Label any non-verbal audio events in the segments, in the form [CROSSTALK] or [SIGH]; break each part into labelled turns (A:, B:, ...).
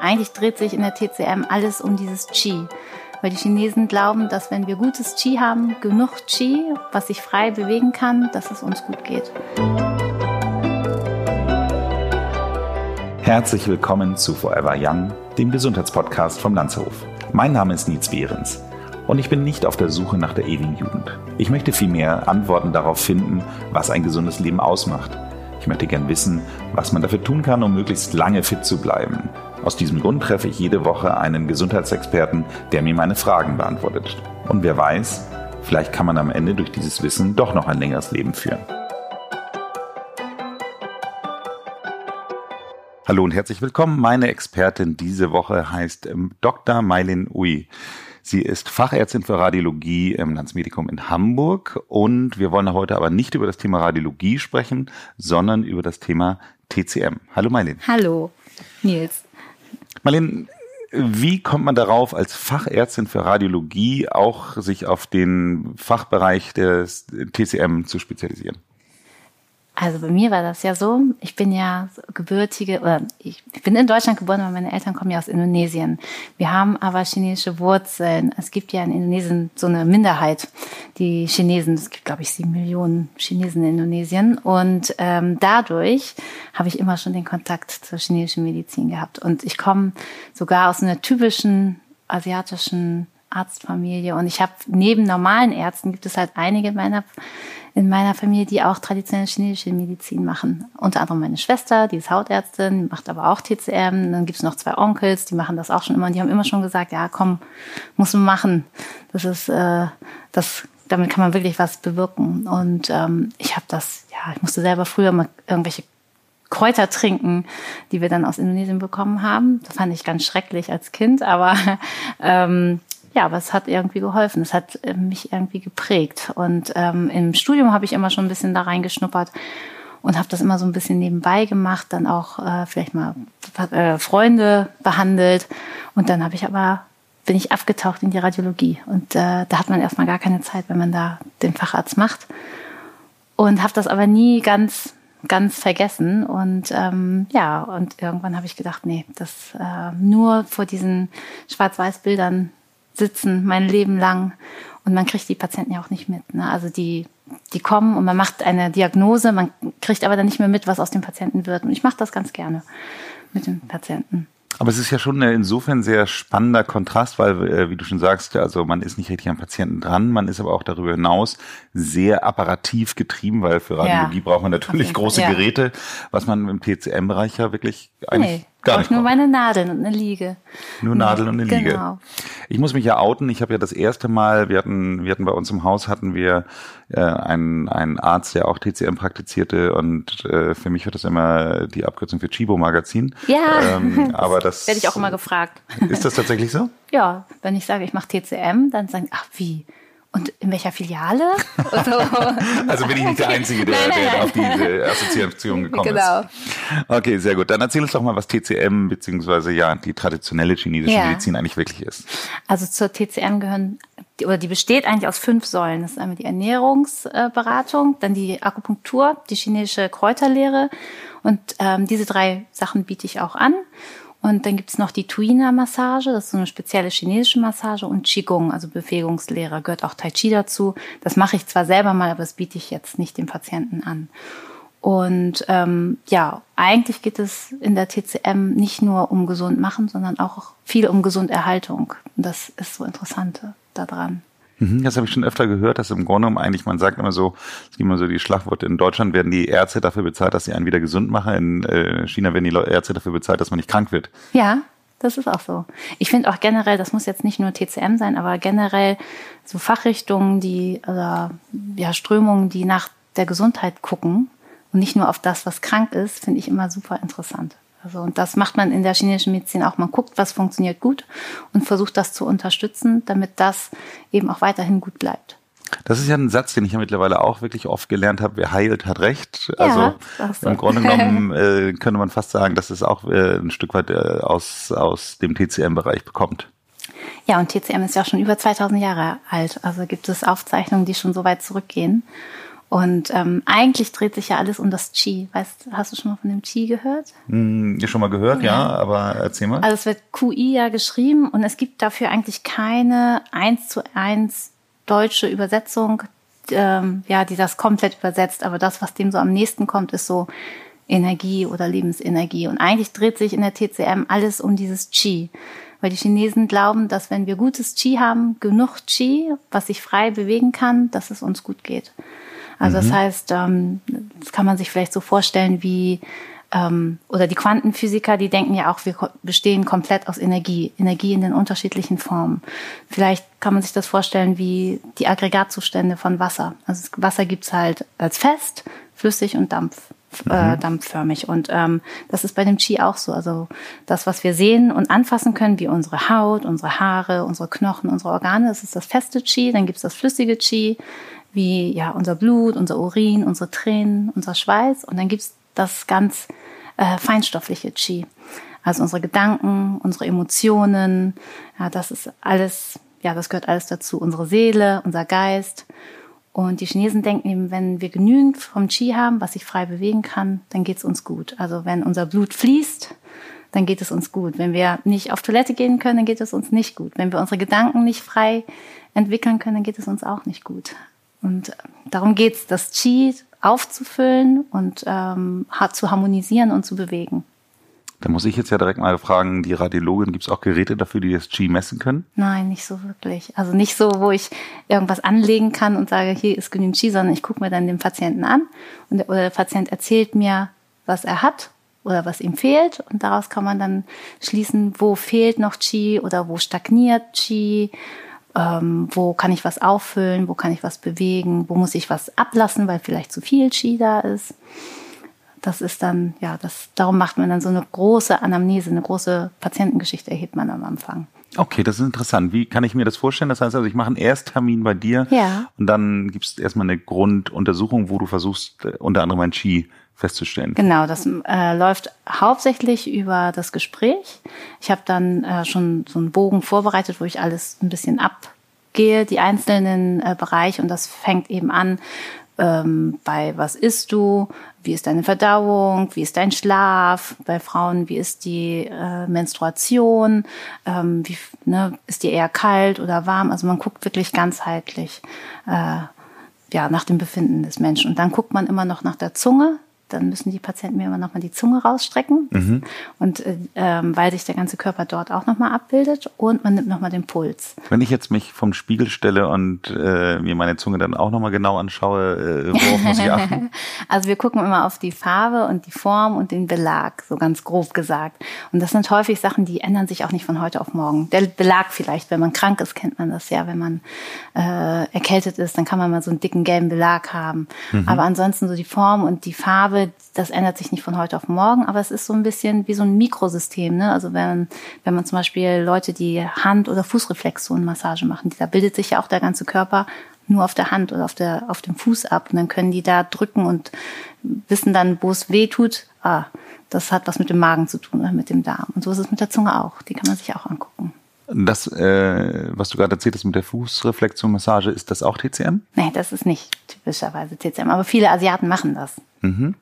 A: Eigentlich dreht sich in der TCM alles um dieses Qi. Weil die Chinesen glauben, dass wenn wir gutes Qi haben, genug Qi, was sich frei bewegen kann, dass es uns gut geht.
B: Herzlich willkommen zu Forever Young, dem Gesundheitspodcast vom Lanzerhof. Mein Name ist Nietz Behrens und ich bin nicht auf der Suche nach der ewigen Jugend. Ich möchte vielmehr Antworten darauf finden, was ein gesundes Leben ausmacht. Ich möchte gern wissen, was man dafür tun kann, um möglichst lange fit zu bleiben aus diesem Grund treffe ich jede Woche einen Gesundheitsexperten, der mir meine Fragen beantwortet. Und wer weiß, vielleicht kann man am Ende durch dieses Wissen doch noch ein längeres Leben führen. Hallo und herzlich willkommen. Meine Expertin diese Woche heißt ähm, Dr. Mailin Ui. Sie ist Fachärztin für Radiologie im Landsmedikum in Hamburg und wir wollen heute aber nicht über das Thema Radiologie sprechen, sondern über das Thema TCM. Hallo Mailin.
A: Hallo Nils.
B: Marlene, wie kommt man darauf, als Fachärztin für Radiologie auch sich auf den Fachbereich des TCM zu spezialisieren?
A: Also bei mir war das ja so, ich bin ja gebürtige, oder ich, bin in Deutschland geboren, aber meine Eltern kommen ja aus Indonesien. Wir haben aber chinesische Wurzeln. Es gibt ja in Indonesien so eine Minderheit, die Chinesen, es gibt glaube ich sieben Millionen Chinesen in Indonesien. Und ähm, dadurch habe ich immer schon den Kontakt zur chinesischen Medizin gehabt. Und ich komme sogar aus einer typischen asiatischen Arztfamilie. Und ich habe neben normalen Ärzten gibt es halt einige meiner in meiner Familie, die auch traditionelle chinesische Medizin machen. Unter anderem meine Schwester, die ist Hautärztin, macht aber auch TCM. Dann gibt es noch zwei Onkels, die machen das auch schon immer. Und die haben immer schon gesagt, ja, komm, muss man machen. Das ist, äh, das, damit kann man wirklich was bewirken. Und ähm, ich habe das, ja, ich musste selber früher mal irgendwelche Kräuter trinken, die wir dann aus Indonesien bekommen haben. Das fand ich ganz schrecklich als Kind, aber [LAUGHS] ähm, ja, aber es hat irgendwie geholfen. Es hat äh, mich irgendwie geprägt. Und ähm, im Studium habe ich immer schon ein bisschen da reingeschnuppert und habe das immer so ein bisschen nebenbei gemacht, dann auch äh, vielleicht mal äh, Freunde behandelt. Und dann habe ich aber bin ich abgetaucht in die Radiologie. Und äh, da hat man erstmal gar keine Zeit, wenn man da den Facharzt macht. Und habe das aber nie ganz ganz vergessen und ähm, ja und irgendwann habe ich gedacht nee das äh, nur vor diesen schwarz-weiß Bildern sitzen mein Leben lang und man kriegt die Patienten ja auch nicht mit. Ne? Also die, die kommen und man macht eine Diagnose, man kriegt aber dann nicht mehr mit, was aus dem Patienten wird. Und ich mache das ganz gerne mit den Patienten.
B: Aber es ist ja schon insofern sehr spannender Kontrast, weil, äh, wie du schon sagst, also man ist nicht richtig am Patienten dran, man ist aber auch darüber hinaus sehr apparativ getrieben, weil für Radiologie ja, braucht man natürlich große ja. Geräte, was man im TCM-Bereich ja wirklich eigentlich nee. Gar nicht.
A: Nur meine Nadeln und eine Liege.
B: Nur Nadeln und eine genau. Liege. Ich muss mich ja outen. Ich habe ja das erste Mal, wir hatten, wir hatten bei uns im Haus hatten wir äh, einen, einen Arzt, der auch TCM praktizierte und äh, für mich wird das immer die Abkürzung für Chibo Magazin.
A: Ja. Ähm, [LAUGHS] aber das werde ich auch immer gefragt.
B: Ist das tatsächlich so? [LAUGHS]
A: Ja, wenn ich sage, ich mache TCM, dann sagen, ach wie? Und in welcher Filiale? [LAUGHS]
B: also bin ich nicht der Einzige, der, nein, nein, der auf diese Assoziation [LAUGHS] gekommen genau. ist. Okay, sehr gut. Dann erzähl uns doch mal, was TCM beziehungsweise ja die traditionelle chinesische ja. Medizin eigentlich wirklich ist.
A: Also zur TCM gehören oder die besteht eigentlich aus fünf Säulen. Das ist einmal die Ernährungsberatung, dann die Akupunktur, die chinesische Kräuterlehre und ähm, diese drei Sachen biete ich auch an. Und dann gibt's noch die Tuina-Massage, das ist so eine spezielle chinesische Massage und Qigong, also Bewegungslehrer, gehört auch Tai Chi dazu. Das mache ich zwar selber mal, aber das biete ich jetzt nicht den Patienten an. Und ähm, ja, eigentlich geht es in der TCM nicht nur um gesund machen, sondern auch viel um Gesunderhaltung. Und das ist so Interessante daran.
B: Mhm, das habe ich schon öfter gehört, dass im Grunde genommen eigentlich, man sagt immer so, es gibt immer so die Schlagworte, in Deutschland werden die Ärzte dafür bezahlt, dass sie einen wieder gesund machen, in äh, China werden die Ärzte dafür bezahlt, dass man nicht krank wird.
A: Ja, das ist auch so. Ich finde auch generell, das muss jetzt nicht nur TCM sein, aber generell so Fachrichtungen, die oder ja Strömungen, die nach der Gesundheit gucken und nicht nur auf das, was krank ist, finde ich immer super interessant. Also, und das macht man in der chinesischen Medizin auch. Man guckt, was funktioniert gut und versucht das zu unterstützen, damit das eben auch weiterhin gut bleibt.
B: Das ist ja ein Satz, den ich ja mittlerweile auch wirklich oft gelernt habe. Wer heilt, hat recht. Ja, also im Grunde genommen [LAUGHS] äh, könnte man fast sagen, dass es auch äh, ein Stück weit äh, aus, aus dem TCM-Bereich bekommt.
A: Ja, und TCM ist ja auch schon über 2000 Jahre alt. Also gibt es Aufzeichnungen, die schon so weit zurückgehen. Und ähm, eigentlich dreht sich ja alles um das Qi. Weißt, hast du schon mal von dem Qi gehört?
B: Hm, schon mal gehört, ja. ja, aber erzähl mal.
A: Also es wird QI ja geschrieben und es gibt dafür eigentlich keine eins zu eins deutsche Übersetzung, ähm, ja, die das komplett übersetzt. Aber das, was dem so am nächsten kommt, ist so Energie oder Lebensenergie. Und eigentlich dreht sich in der TCM alles um dieses Qi. Weil die Chinesen glauben, dass wenn wir gutes Qi haben, genug Qi, was sich frei bewegen kann, dass es uns gut geht. Also mhm. das heißt, ähm, das kann man sich vielleicht so vorstellen wie ähm, oder die Quantenphysiker, die denken ja auch, wir bestehen komplett aus Energie, Energie in den unterschiedlichen Formen. Vielleicht kann man sich das vorstellen wie die Aggregatzustände von Wasser. Also Wasser gibt's halt als fest, flüssig und Dampf. Äh, mhm. dampfförmig. Und ähm, das ist bei dem Qi auch so. Also das, was wir sehen und anfassen können, wie unsere Haut, unsere Haare, unsere Knochen, unsere Organe, das ist das feste Qi. Dann gibt's das flüssige Qi, wie ja unser Blut, unser Urin, unsere Tränen, unser Schweiß. Und dann gibt's das ganz äh, feinstoffliche Qi. Also unsere Gedanken, unsere Emotionen, ja, das ist alles, ja, das gehört alles dazu. Unsere Seele, unser Geist. Und die Chinesen denken eben, wenn wir genügend vom Qi haben, was sich frei bewegen kann, dann geht's uns gut. Also wenn unser Blut fließt, dann geht es uns gut. Wenn wir nicht auf Toilette gehen können, dann geht es uns nicht gut. Wenn wir unsere Gedanken nicht frei entwickeln können, dann geht es uns auch nicht gut. Und darum geht's, das Qi aufzufüllen und ähm, zu harmonisieren und zu bewegen.
B: Da muss ich jetzt ja direkt mal fragen, die Radiologin, gibt es auch Geräte dafür, die das Qi messen können?
A: Nein, nicht so wirklich. Also nicht so, wo ich irgendwas anlegen kann und sage, hier ist genügend Qi, sondern ich gucke mir dann den Patienten an und der, der Patient erzählt mir, was er hat oder was ihm fehlt und daraus kann man dann schließen, wo fehlt noch Qi oder wo stagniert Qi ähm, wo kann ich was auffüllen, wo kann ich was bewegen, wo muss ich was ablassen, weil vielleicht zu viel Qi da ist. Das ist dann, ja, das, darum macht man dann so eine große Anamnese, eine große Patientengeschichte erhebt man am Anfang.
B: Okay, das ist interessant. Wie kann ich mir das vorstellen? Das heißt also, ich mache einen Ersttermin bei dir ja. und dann gibt es erstmal eine Grunduntersuchung, wo du versuchst, äh, unter anderem ein Qi festzustellen.
A: Genau, das äh, läuft hauptsächlich über das Gespräch. Ich habe dann äh, schon so einen Bogen vorbereitet, wo ich alles ein bisschen abgehe, die einzelnen äh, Bereiche und das fängt eben an ähm, bei was isst du, wie ist deine Verdauung, wie ist dein Schlaf, bei Frauen, wie ist die äh, Menstruation, ähm, wie, ne, ist die eher kalt oder warm, also man guckt wirklich ganzheitlich äh, ja, nach dem Befinden des Menschen. Und dann guckt man immer noch nach der Zunge, dann müssen die Patienten mir immer noch mal die Zunge rausstrecken mhm. und äh, ähm, weil sich der ganze Körper dort auch noch mal abbildet und man nimmt noch mal den Puls.
B: Wenn ich jetzt mich vom Spiegel stelle und äh, mir meine Zunge dann auch noch mal genau anschaue, äh, worauf muss ich achten? [LAUGHS]
A: also wir gucken immer auf die Farbe und die Form und den Belag, so ganz grob gesagt. Und das sind häufig Sachen, die ändern sich auch nicht von heute auf morgen. Der Belag vielleicht, wenn man krank ist, kennt man das ja. Wenn man äh, erkältet ist, dann kann man mal so einen dicken gelben Belag haben. Mhm. Aber ansonsten so die Form und die Farbe glaube, das ändert sich nicht von heute auf morgen, aber es ist so ein bisschen wie so ein Mikrosystem. Ne? Also wenn, wenn man zum Beispiel Leute, die Hand- oder Fußreflexzonenmassage machen, da bildet sich ja auch der ganze Körper nur auf der Hand oder auf, der, auf dem Fuß ab. Und dann können die da drücken und wissen dann, wo es weh tut. Ah, das hat was mit dem Magen zu tun oder mit dem Darm. Und so ist es mit der Zunge auch. Die kann man sich auch angucken.
B: Das, äh, was du gerade erzählt hast mit der Fußreflexionmassage, ist das auch TCM?
A: Nee, das ist nicht typischerweise TCM, aber viele Asiaten machen das.
B: Mhm.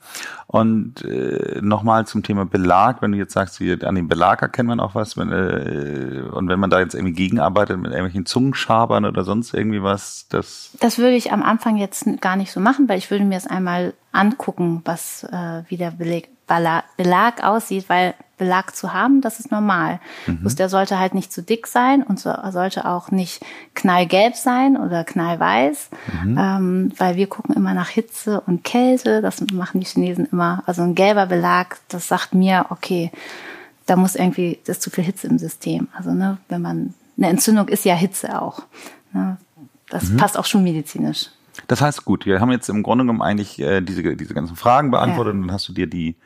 B: Und äh, nochmal zum Thema Belag, wenn du jetzt sagst, wie, an dem Belag erkennt man auch was, wenn, äh, und wenn man da jetzt irgendwie gegenarbeitet mit irgendwelchen Zungenschabern oder sonst irgendwie was, das.
A: Das würde ich am Anfang jetzt gar nicht so machen, weil ich würde mir es einmal angucken, was äh, wie der Beleg, Belag aussieht, weil Belag zu haben, das ist normal. Mhm. Bloß der sollte halt nicht zu dick sein und so, sollte auch nicht knallgelb sein oder knallweiß, mhm. ähm, weil wir gucken immer nach Hitze und Kälte. Das machen die Chinesen immer. Also ein gelber Belag, das sagt mir, okay, da muss irgendwie, das ist zu viel Hitze im System. Also ne, wenn man eine Entzündung ist ja Hitze auch. Ne? Das mhm. passt auch schon medizinisch.
B: Das heißt gut, wir haben jetzt im Grunde genommen eigentlich äh, diese, diese ganzen Fragen beantwortet ja. und dann hast du dir die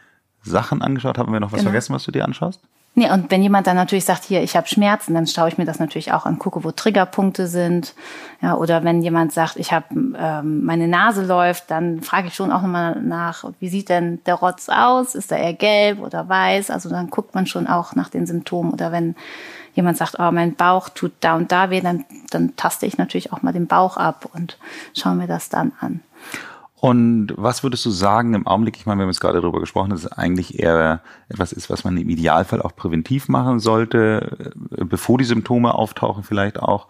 B: Sachen angeschaut. Haben wir noch was genau. vergessen, was du dir anschaust?
A: Nee, und wenn jemand dann natürlich sagt, hier, ich habe Schmerzen, dann schaue ich mir das natürlich auch an, gucke, wo Triggerpunkte sind. Ja, oder wenn jemand sagt, ich habe ähm, meine Nase läuft, dann frage ich schon auch nochmal nach, wie sieht denn der Rotz aus? Ist er eher gelb oder weiß? Also dann guckt man schon auch nach den Symptomen. Oder wenn jemand sagt, oh, mein Bauch tut da und da weh, dann, dann taste ich natürlich auch mal den Bauch ab und schaue mir das dann an.
B: Und was würdest du sagen im Augenblick? Ich meine, wir haben jetzt gerade darüber gesprochen, dass es eigentlich eher etwas ist, was man im Idealfall auch präventiv machen sollte, äh, bevor die Symptome auftauchen vielleicht auch.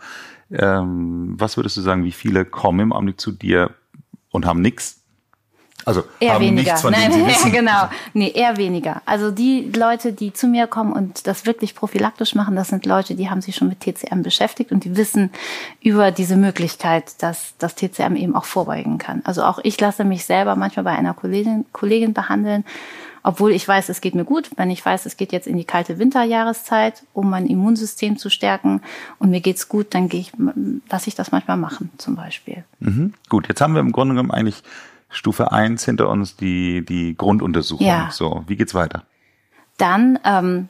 B: Ähm, was würdest du sagen, wie viele kommen im Augenblick zu dir und haben nichts?
A: Also eher haben weniger. nichts von Nein, denen sie [LAUGHS] genau. Nee, eher weniger. Also die Leute, die zu mir kommen und das wirklich prophylaktisch machen, das sind Leute, die haben sich schon mit TCM beschäftigt und die wissen über diese Möglichkeit, dass das TCM eben auch vorbeugen kann. Also auch ich lasse mich selber manchmal bei einer Kollegin, Kollegin behandeln, obwohl ich weiß, es geht mir gut, wenn ich weiß, es geht jetzt in die kalte Winterjahreszeit, um mein Immunsystem zu stärken und mir geht's gut, dann gehe ich, lasse ich das manchmal machen, zum Beispiel.
B: Mhm. Gut, jetzt haben wir im Grunde genommen eigentlich Stufe 1 hinter uns, die, die Grunduntersuchung. Ja. So, wie geht's weiter?
A: Dann ähm,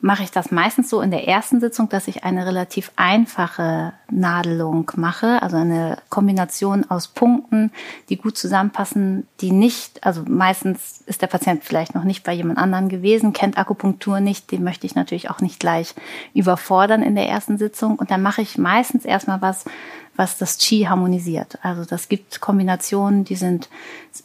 A: mache ich das meistens so in der ersten Sitzung, dass ich eine relativ einfache Nadelung mache, also eine Kombination aus Punkten, die gut zusammenpassen, die nicht, also meistens ist der Patient vielleicht noch nicht bei jemand anderen gewesen, kennt Akupunktur nicht, den möchte ich natürlich auch nicht gleich überfordern in der ersten Sitzung und dann mache ich meistens erstmal was, was das Qi harmonisiert. Also das gibt Kombinationen, die sind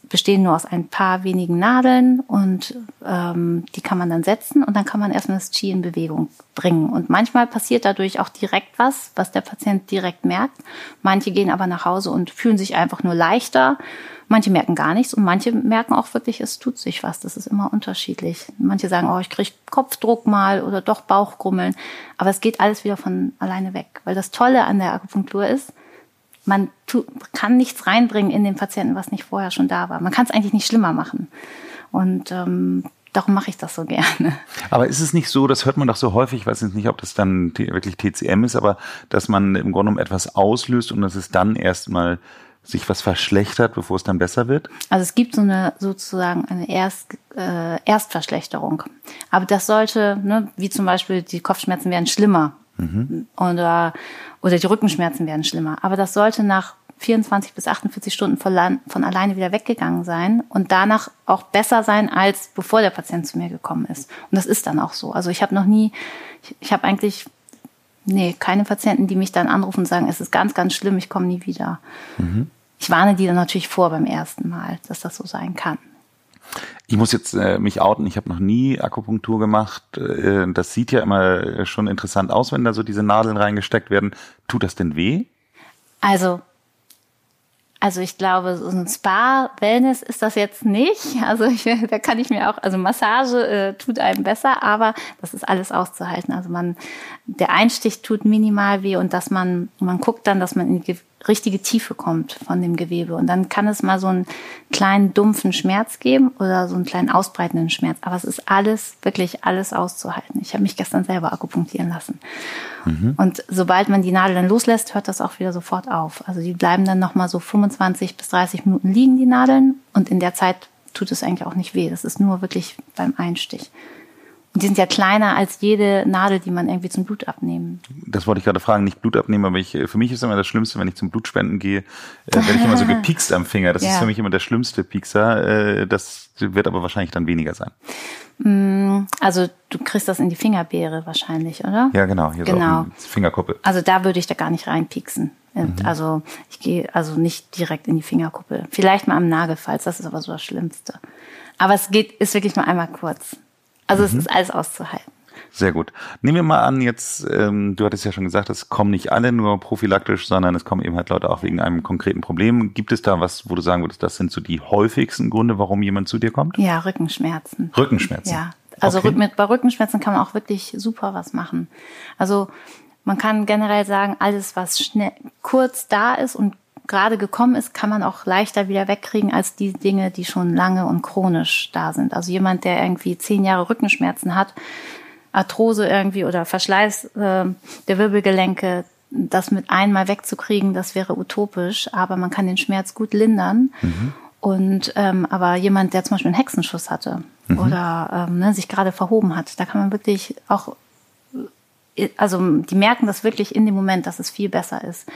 A: bestehen nur aus ein paar wenigen Nadeln und ähm, die kann man dann setzen und dann kann man erstmal das Qi in Bewegung bringen. Und manchmal passiert dadurch auch direkt was, was der Patient direkt merkt. Manche gehen aber nach Hause und fühlen sich einfach nur leichter. Manche merken gar nichts und manche merken auch wirklich, es tut sich was. Das ist immer unterschiedlich. Manche sagen, oh, ich kriege Kopfdruck mal oder doch Bauchgrummeln. Aber es geht alles wieder von alleine weg. Weil das Tolle an der Akupunktur ist, man kann nichts reinbringen in den Patienten, was nicht vorher schon da war. Man kann es eigentlich nicht schlimmer machen. Und ähm, darum mache ich das so [LAUGHS] gerne.
B: Aber ist es nicht so, das hört man doch so häufig, ich weiß jetzt nicht, ob das dann wirklich TCM ist, aber dass man im Grunde genommen etwas auslöst und dass es dann erstmal sich was verschlechtert, bevor es dann besser wird?
A: Also es gibt so eine sozusagen eine Erst, äh, Erstverschlechterung. Aber das sollte, ne, wie zum Beispiel die Kopfschmerzen werden schlimmer. Mhm. Oder, oder die Rückenschmerzen werden schlimmer. Aber das sollte nach 24 bis 48 Stunden von, von alleine wieder weggegangen sein und danach auch besser sein, als bevor der Patient zu mir gekommen ist. Und das ist dann auch so. Also ich habe noch nie, ich, ich habe eigentlich, nee, keine Patienten, die mich dann anrufen und sagen, es ist ganz, ganz schlimm, ich komme nie wieder. Mhm. Ich warne die dann natürlich vor beim ersten Mal, dass das so sein kann.
B: Ich muss jetzt äh, mich outen, ich habe noch nie Akupunktur gemacht. Äh, das sieht ja immer schon interessant aus, wenn da so diese Nadeln reingesteckt werden. Tut das denn weh?
A: Also also ich glaube, so ein Spa-Wellness ist das jetzt nicht. Also ich, [LAUGHS] da kann ich mir auch, also Massage äh, tut einem besser, aber das ist alles auszuhalten. Also man, der Einstich tut minimal weh und dass man, man guckt dann, dass man in die richtige Tiefe kommt von dem Gewebe. Und dann kann es mal so einen kleinen dumpfen Schmerz geben oder so einen kleinen ausbreitenden Schmerz. Aber es ist alles, wirklich alles auszuhalten. Ich habe mich gestern selber akupunktieren lassen. Mhm. Und sobald man die Nadel dann loslässt, hört das auch wieder sofort auf. Also die bleiben dann nochmal so 25 bis 30 Minuten liegen, die Nadeln. Und in der Zeit tut es eigentlich auch nicht weh. Das ist nur wirklich beim Einstich. Die sind ja kleiner als jede Nadel, die man irgendwie zum Blut abnehmen.
B: Das wollte ich gerade fragen, nicht Blut abnehmen, aber ich, für mich ist immer das Schlimmste, wenn ich zum Blutspenden gehe, äh, werde ich immer so [LAUGHS] gepikst am Finger. Das ja. ist für mich immer der schlimmste Piekser. Äh, das wird aber wahrscheinlich dann weniger sein.
A: Mm, also du kriegst das in die Fingerbeere wahrscheinlich, oder?
B: Ja, genau. Hier genau. So Fingerkuppe.
A: Also da würde ich da gar nicht reinpieksen. Mhm. Also ich gehe also nicht direkt in die Fingerkuppe. Vielleicht mal am Nagelfalz, das ist aber so das Schlimmste. Aber es geht, ist wirklich nur einmal kurz. Also mhm. es ist alles auszuhalten.
B: Sehr gut. Nehmen wir mal an, jetzt, ähm, du hattest ja schon gesagt, es kommen nicht alle nur prophylaktisch, sondern es kommen eben halt Leute auch wegen einem konkreten Problem. Gibt es da was, wo du sagen würdest, das sind so die häufigsten Gründe, warum jemand zu dir kommt?
A: Ja, Rückenschmerzen.
B: Rückenschmerzen.
A: Ja. Also okay. mit, bei Rückenschmerzen kann man auch wirklich super was machen. Also man kann generell sagen, alles, was schnell kurz da ist und gerade gekommen ist, kann man auch leichter wieder wegkriegen als die Dinge, die schon lange und chronisch da sind. Also jemand, der irgendwie zehn Jahre Rückenschmerzen hat, Arthrose irgendwie oder Verschleiß äh, der Wirbelgelenke, das mit einmal wegzukriegen, das wäre utopisch, aber man kann den Schmerz gut lindern. Mhm. Und ähm, aber jemand, der zum Beispiel einen Hexenschuss hatte mhm. oder ähm, ne, sich gerade verhoben hat, da kann man wirklich auch, äh, also die merken das wirklich in dem Moment, dass es viel besser ist.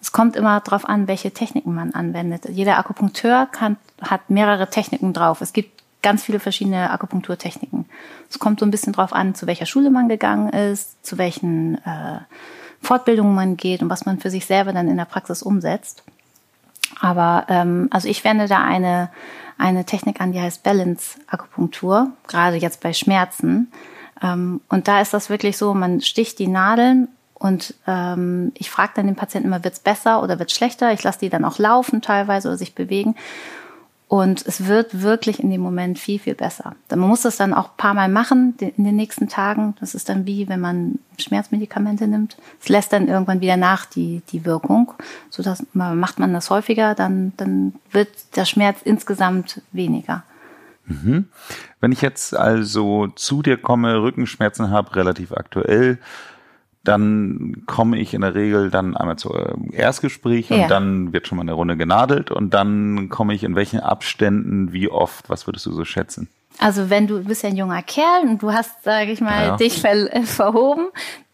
A: Es kommt immer darauf an, welche Techniken man anwendet. Jeder Akupunkteur kann, hat mehrere Techniken drauf. Es gibt ganz viele verschiedene Akupunkturtechniken. Es kommt so ein bisschen drauf an, zu welcher Schule man gegangen ist, zu welchen äh, Fortbildungen man geht und was man für sich selber dann in der Praxis umsetzt. Aber ähm, also ich wende da eine, eine Technik an, die heißt Balance-Akupunktur, gerade jetzt bei Schmerzen. Ähm, und da ist das wirklich so, man sticht die Nadeln und ähm, ich frage dann den Patienten immer, wird's besser oder wird's schlechter? Ich lasse die dann auch laufen teilweise oder sich bewegen. Und es wird wirklich in dem Moment viel, viel besser. Man muss das dann auch ein paar Mal machen in den nächsten Tagen. Das ist dann wie, wenn man Schmerzmedikamente nimmt. Es lässt dann irgendwann wieder nach die, die Wirkung. So dass macht man das häufiger, dann, dann wird der Schmerz insgesamt weniger.
B: Mhm. Wenn ich jetzt also zu dir komme, Rückenschmerzen habe, relativ aktuell, dann komme ich in der Regel dann einmal zu Erstgespräch ja. und dann wird schon mal eine Runde genadelt und dann komme ich in welchen Abständen, wie oft, was würdest du so schätzen?
A: Also wenn du, du bist ja ein junger Kerl und du hast, sage ich mal, ja. dich ver äh, verhoben,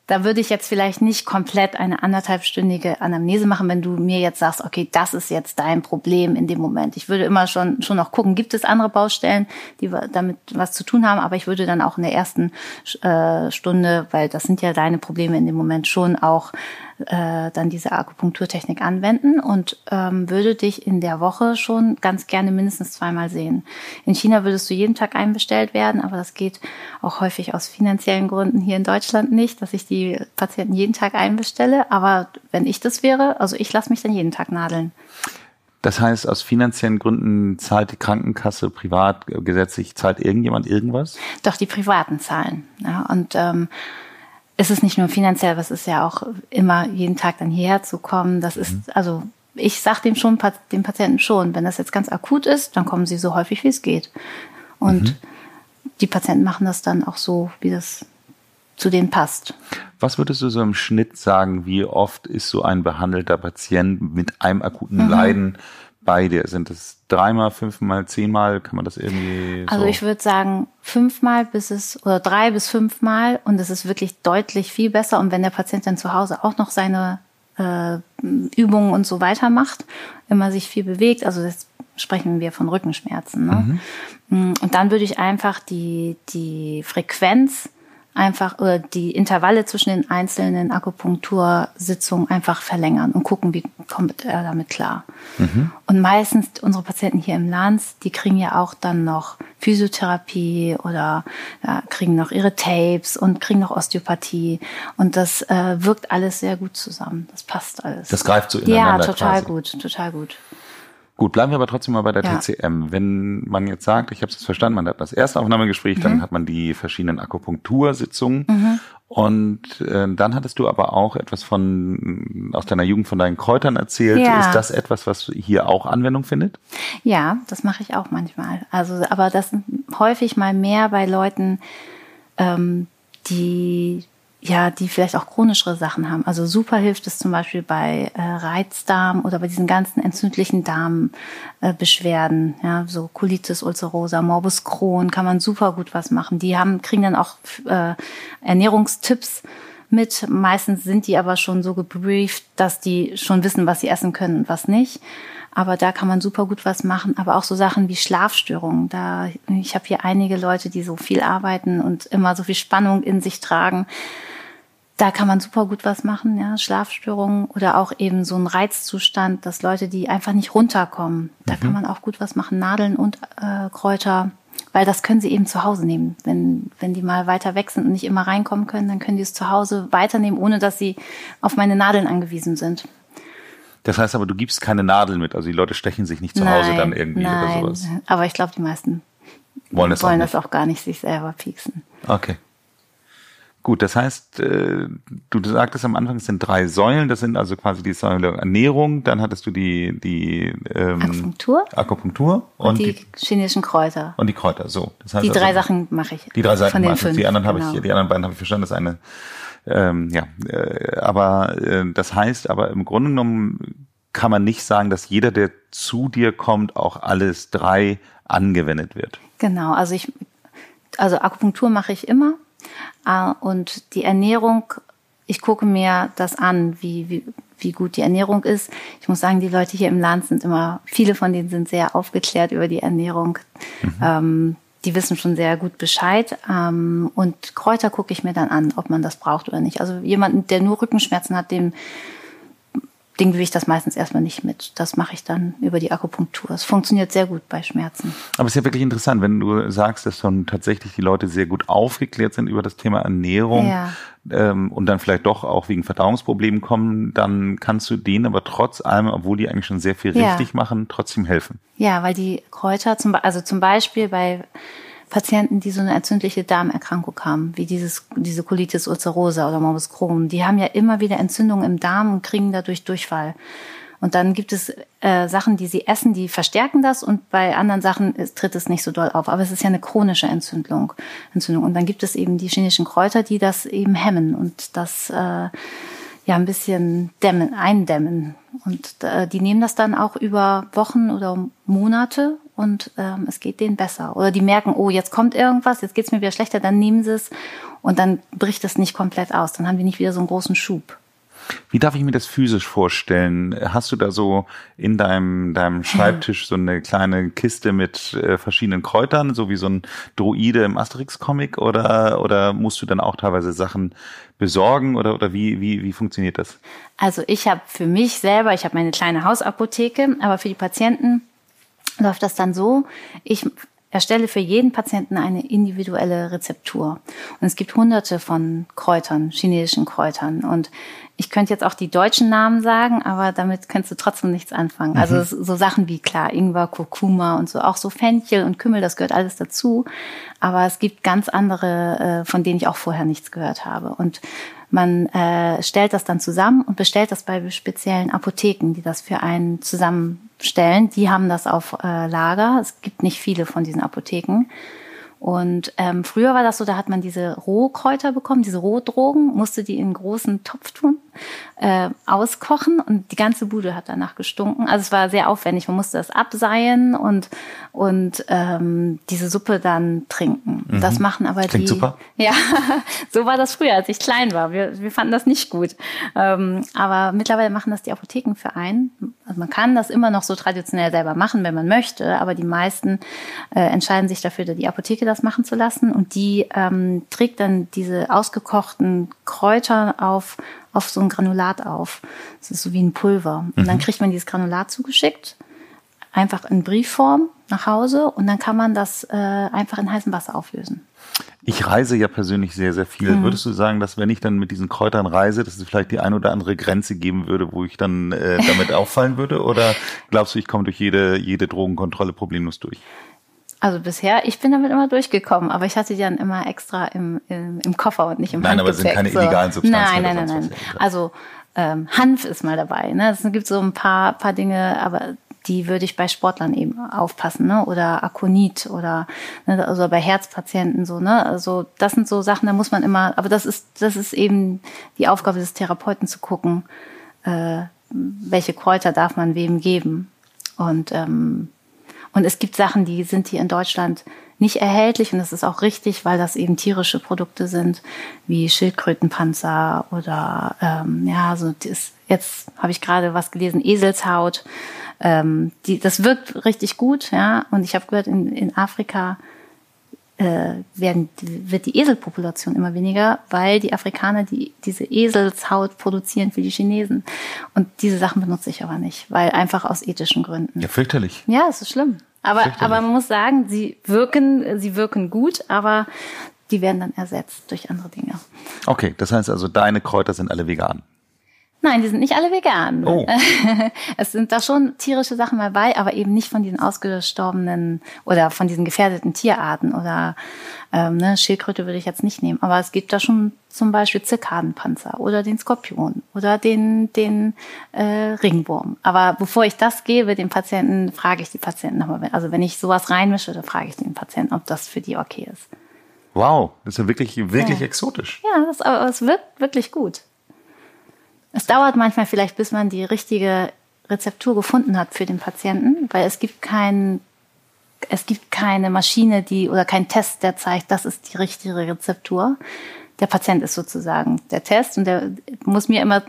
A: da würde ich jetzt vielleicht nicht komplett eine anderthalbstündige Anamnese machen, wenn du mir jetzt sagst, okay, das ist jetzt dein Problem in dem Moment. Ich würde immer schon, schon noch gucken, gibt es andere Baustellen, die damit was zu tun haben, aber ich würde dann auch in der ersten äh, Stunde, weil das sind ja deine Probleme in dem Moment schon auch äh, dann diese Akupunkturtechnik anwenden und ähm, würde dich in der Woche schon ganz gerne mindestens zweimal sehen. In China würdest du jeden Tag einbestellt werden, aber das geht auch häufig aus finanziellen Gründen hier in Deutschland nicht, dass ich die Patienten jeden Tag einbestelle. Aber wenn ich das wäre, also ich lasse mich dann jeden Tag nadeln.
B: Das heißt, aus finanziellen Gründen zahlt die Krankenkasse privat gesetzlich, zahlt irgendjemand irgendwas?
A: Doch, die privaten zahlen. Ja, und ähm, es ist nicht nur finanziell, es ist ja auch immer jeden Tag dann hierher zu kommen. Das ist, mhm. also ich sage dem schon, dem Patienten schon, wenn das jetzt ganz akut ist, dann kommen sie so häufig wie es geht. Und mhm. die Patienten machen das dann auch so, wie das zu denen passt.
B: Was würdest du so im Schnitt sagen, wie oft ist so ein behandelter Patient mit einem akuten mhm. Leiden bei dir? Sind es dreimal, fünfmal, zehnmal? Kann man das irgendwie?
A: So? Also ich würde sagen fünfmal bis es oder drei bis fünfmal und es ist wirklich deutlich viel besser. Und wenn der Patient dann zu Hause auch noch seine äh, Übungen und so weiter macht, immer sich viel bewegt, also jetzt sprechen wir von Rückenschmerzen. Ne? Mhm. Und dann würde ich einfach die, die Frequenz einfach oder die Intervalle zwischen den einzelnen Akupunktursitzungen einfach verlängern und gucken, wie kommt er damit klar. Mhm. Und meistens unsere Patienten hier im Lanz, die kriegen ja auch dann noch Physiotherapie oder ja, kriegen noch ihre Tapes und kriegen noch Osteopathie und das äh, wirkt alles sehr gut zusammen. Das passt alles.
B: Das greift so ineinander.
A: Ja, total
B: quasi.
A: gut, total gut.
B: Gut, bleiben wir aber trotzdem mal bei der ja. TCM. Wenn man jetzt sagt, ich habe es verstanden, man hat das erste Aufnahmegespräch, mhm. dann hat man die verschiedenen Akupunktursitzungen mhm. und äh, dann hattest du aber auch etwas von aus deiner Jugend von deinen Kräutern erzählt. Ja. Ist das etwas, was hier auch Anwendung findet?
A: Ja, das mache ich auch manchmal. Also, aber das häufig mal mehr bei Leuten, ähm, die ja, die vielleicht auch chronischere Sachen haben. Also super hilft es zum Beispiel bei äh, Reizdarm oder bei diesen ganzen entzündlichen Darmbeschwerden, äh, ja, so Colitis ulcerosa, Morbus Crohn, kann man super gut was machen. Die haben, kriegen dann auch äh, Ernährungstipps mit. Meistens sind die aber schon so gebrieft, dass die schon wissen, was sie essen können und was nicht. Aber da kann man super gut was machen. Aber auch so Sachen wie Schlafstörungen. Da, ich habe hier einige Leute, die so viel arbeiten und immer so viel Spannung in sich tragen da kann man super gut was machen, ja, Schlafstörungen oder auch eben so ein Reizzustand, dass Leute, die einfach nicht runterkommen, da mhm. kann man auch gut was machen, Nadeln und äh, Kräuter, weil das können sie eben zu Hause nehmen. Wenn, wenn die mal weiter weg sind und nicht immer reinkommen können, dann können die es zu Hause weiternehmen, ohne dass sie auf meine Nadeln angewiesen sind.
B: Das heißt aber, du gibst keine Nadeln mit, also die Leute stechen sich nicht zu Hause dann irgendwie
A: nein,
B: oder sowas.
A: Aber ich glaube, die meisten
B: wollen, das,
A: wollen
B: auch
A: das auch gar nicht sich selber pieksen.
B: Okay. Gut, das heißt, äh, du sagtest am Anfang, es sind drei Säulen. Das sind also quasi die Säule Ernährung. Dann hattest du die die
A: ähm, Akupunktur,
B: Akupunktur
A: und, und die, die, chinesischen Kräuter
B: und die Kräuter. So,
A: das heißt die drei also, Sachen mache ich.
B: Die drei von den fünf. Die anderen genau. habe ich, die anderen beiden habe ich verstanden. Das eine, ähm, ja, äh, aber äh, das heißt, aber im Grunde genommen kann man nicht sagen, dass jeder, der zu dir kommt, auch alles drei angewendet wird.
A: Genau, also ich, also Akupunktur mache ich immer und die Ernährung, ich gucke mir das an, wie, wie, wie gut die Ernährung ist. Ich muss sagen, die Leute hier im Land sind immer, viele von denen sind sehr aufgeklärt über die Ernährung. Mhm. Ähm, die wissen schon sehr gut Bescheid. Ähm, und Kräuter gucke ich mir dann an, ob man das braucht oder nicht. Also jemanden, der nur Rückenschmerzen hat, dem Ding will ich das meistens erstmal nicht mit. Das mache ich dann über die Akupunktur. Es funktioniert sehr gut bei Schmerzen.
B: Aber es ist ja wirklich interessant, wenn du sagst, dass schon tatsächlich die Leute sehr gut aufgeklärt sind über das Thema Ernährung ja. ähm, und dann vielleicht doch auch wegen Verdauungsproblemen kommen, dann kannst du denen aber trotz allem, obwohl die eigentlich schon sehr viel ja. richtig machen, trotzdem helfen.
A: Ja, weil die Kräuter, zum, also zum Beispiel bei Patienten, die so eine entzündliche Darmerkrankung haben, wie dieses, diese Colitis ulcerosa oder Morbus Crohn, die haben ja immer wieder Entzündungen im Darm und kriegen dadurch Durchfall. Und dann gibt es äh, Sachen, die sie essen, die verstärken das und bei anderen Sachen ist, tritt es nicht so doll auf. Aber es ist ja eine chronische Entzündung. Entzündung. Und dann gibt es eben die chinesischen Kräuter, die das eben hemmen und das äh, ja ein bisschen dämmen, eindämmen. Und äh, die nehmen das dann auch über Wochen oder Monate und ähm, es geht denen besser. Oder die merken, oh, jetzt kommt irgendwas, jetzt geht's mir wieder schlechter, dann nehmen sie es und dann bricht es nicht komplett aus. Dann haben die nicht wieder so einen großen Schub.
B: Wie darf ich mir das physisch vorstellen? Hast du da so in deinem, deinem Schreibtisch so eine kleine Kiste mit äh, verschiedenen Kräutern, so wie so ein Droide im Asterix-Comic oder, oder musst du dann auch teilweise Sachen besorgen oder, oder wie, wie, wie funktioniert das?
A: Also ich habe für mich selber, ich habe meine kleine Hausapotheke, aber für die Patienten läuft das dann so, ich erstelle für jeden Patienten eine individuelle Rezeptur. Und es gibt hunderte von Kräutern, chinesischen Kräutern. Und ich könnte jetzt auch die deutschen Namen sagen, aber damit könntest du trotzdem nichts anfangen. Also mhm. Also so Sachen wie klar, Ingwer, Kurkuma und so, auch so Fenchel und Kümmel, das gehört alles dazu. Aber es gibt ganz andere, äh, von denen ich auch vorher nichts gehört habe. Und man äh, stellt das dann zusammen und bestellt das bei speziellen Apotheken, die das für einen zusammenstellen. Die haben das auf äh, Lager. Es gibt nicht viele von diesen Apotheken. Und ähm, früher war das so, da hat man diese Rohkräuter bekommen, diese Rohdrogen, musste die in einen großen Topf tun, äh, auskochen und die ganze Bude hat danach gestunken. Also es war sehr aufwendig. Man musste das abseihen und und ähm, diese Suppe dann trinken. Mhm. Das machen aber
B: Klingt
A: die.
B: super. [LAUGHS]
A: Ja, so war das früher, als ich klein war. Wir, wir fanden das nicht gut. Ähm, aber mittlerweile machen das die Apotheken für einen. Also man kann das immer noch so traditionell selber machen, wenn man möchte, aber die meisten äh, entscheiden sich dafür, die Apotheke das machen zu lassen und die ähm, trägt dann diese ausgekochten Kräuter auf auf so ein Granulat auf. Das ist so wie ein Pulver. Und dann mhm. kriegt man dieses Granulat zugeschickt, einfach in Briefform nach Hause und dann kann man das äh, einfach in heißem Wasser auflösen.
B: Ich reise ja persönlich sehr, sehr viel. Mhm. Würdest du sagen, dass wenn ich dann mit diesen Kräutern reise, dass es vielleicht die ein oder andere Grenze geben würde, wo ich dann äh, damit [LAUGHS] auffallen würde? Oder glaubst du, ich komme durch jede, jede Drogenkontrolle problemlos durch?
A: Also bisher, ich bin damit immer durchgekommen, aber ich hatte die dann immer extra im, im, im Koffer und nicht im
B: Nein, aber es sind keine so. illegalen Substanzen.
A: Nein, nein, nein, nein. Also ähm, Hanf ist mal dabei. Ne? Es gibt so ein paar, paar Dinge, aber die würde ich bei Sportlern eben aufpassen, ne? Oder Akonit oder ne? also bei Herzpatienten so, ne? Also das sind so Sachen, da muss man immer, aber das ist, das ist eben die Aufgabe des Therapeuten zu gucken, äh, welche Kräuter darf man wem geben. Und ähm, und es gibt Sachen, die sind hier in Deutschland nicht erhältlich und das ist auch richtig, weil das eben tierische Produkte sind, wie Schildkrötenpanzer oder ähm, ja, so das, jetzt habe ich gerade was gelesen, Eselshaut. Ähm, die, das wirkt richtig gut, ja. Und ich habe gehört, in, in Afrika äh, werden, wird die Eselpopulation immer weniger, weil die Afrikaner die, diese Eselshaut produzieren für die Chinesen. Und diese Sachen benutze ich aber nicht, weil einfach aus ethischen Gründen.
B: Ja, fürchterlich.
A: Ja, es ist schlimm. Aber, aber man muss sagen, sie wirken, sie wirken gut, aber die werden dann ersetzt durch andere Dinge.
B: Okay, das heißt also, deine Kräuter sind alle vegan.
A: Nein, die sind nicht alle vegan. Oh. [LAUGHS] Es sind da schon tierische Sachen dabei, aber eben nicht von diesen ausgestorbenen oder von diesen gefährdeten Tierarten oder ähm, ne, Schildkröte würde ich jetzt nicht nehmen. Aber es gibt da schon zum Beispiel Zirkadenpanzer oder den Skorpion oder den, den äh, Ringwurm. Aber bevor ich das gebe, den Patienten, frage ich die Patienten nochmal. Also wenn ich sowas reinmische, dann frage ich den Patienten, ob das für die okay ist.
B: Wow, das ist ja wirklich, wirklich
A: ja.
B: exotisch.
A: Ja, das, aber es wirkt wirklich gut. Es dauert manchmal vielleicht, bis man die richtige Rezeptur gefunden hat für den Patienten, weil es gibt kein, es gibt keine Maschine, die oder kein Test, der zeigt, das ist die richtige Rezeptur. Der Patient ist sozusagen der Test und der muss mir immer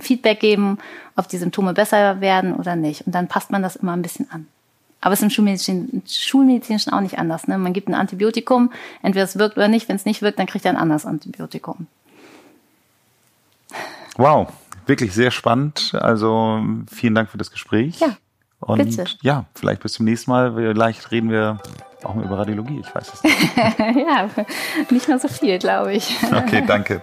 A: Feedback geben, ob die Symptome besser werden oder nicht. Und dann passt man das immer ein bisschen an. Aber es ist im Schulmedizin, Schulmedizinischen auch nicht anders. Ne? Man gibt ein Antibiotikum, entweder es wirkt oder nicht. Wenn es nicht wirkt, dann kriegt er ein anderes Antibiotikum.
B: Wow, wirklich sehr spannend. Also vielen Dank für das Gespräch.
A: Ja.
B: Und
A: bitte.
B: ja, vielleicht bis zum nächsten Mal. Vielleicht reden wir auch mal über Radiologie. Ich weiß es nicht. [LAUGHS]
A: ja, nicht mehr so viel, glaube ich.
B: Okay, [LAUGHS] danke.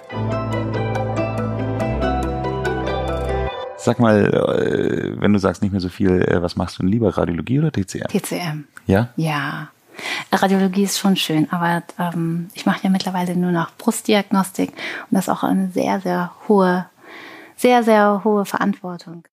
B: Sag mal, äh, wenn du sagst nicht mehr so viel, äh, was machst du denn lieber, Radiologie oder TCM?
A: TCM.
B: Ja?
A: Ja. Radiologie ist schon schön, aber ähm, ich mache ja mittlerweile nur noch Brustdiagnostik und das ist auch eine sehr, sehr hohe, sehr, sehr hohe Verantwortung.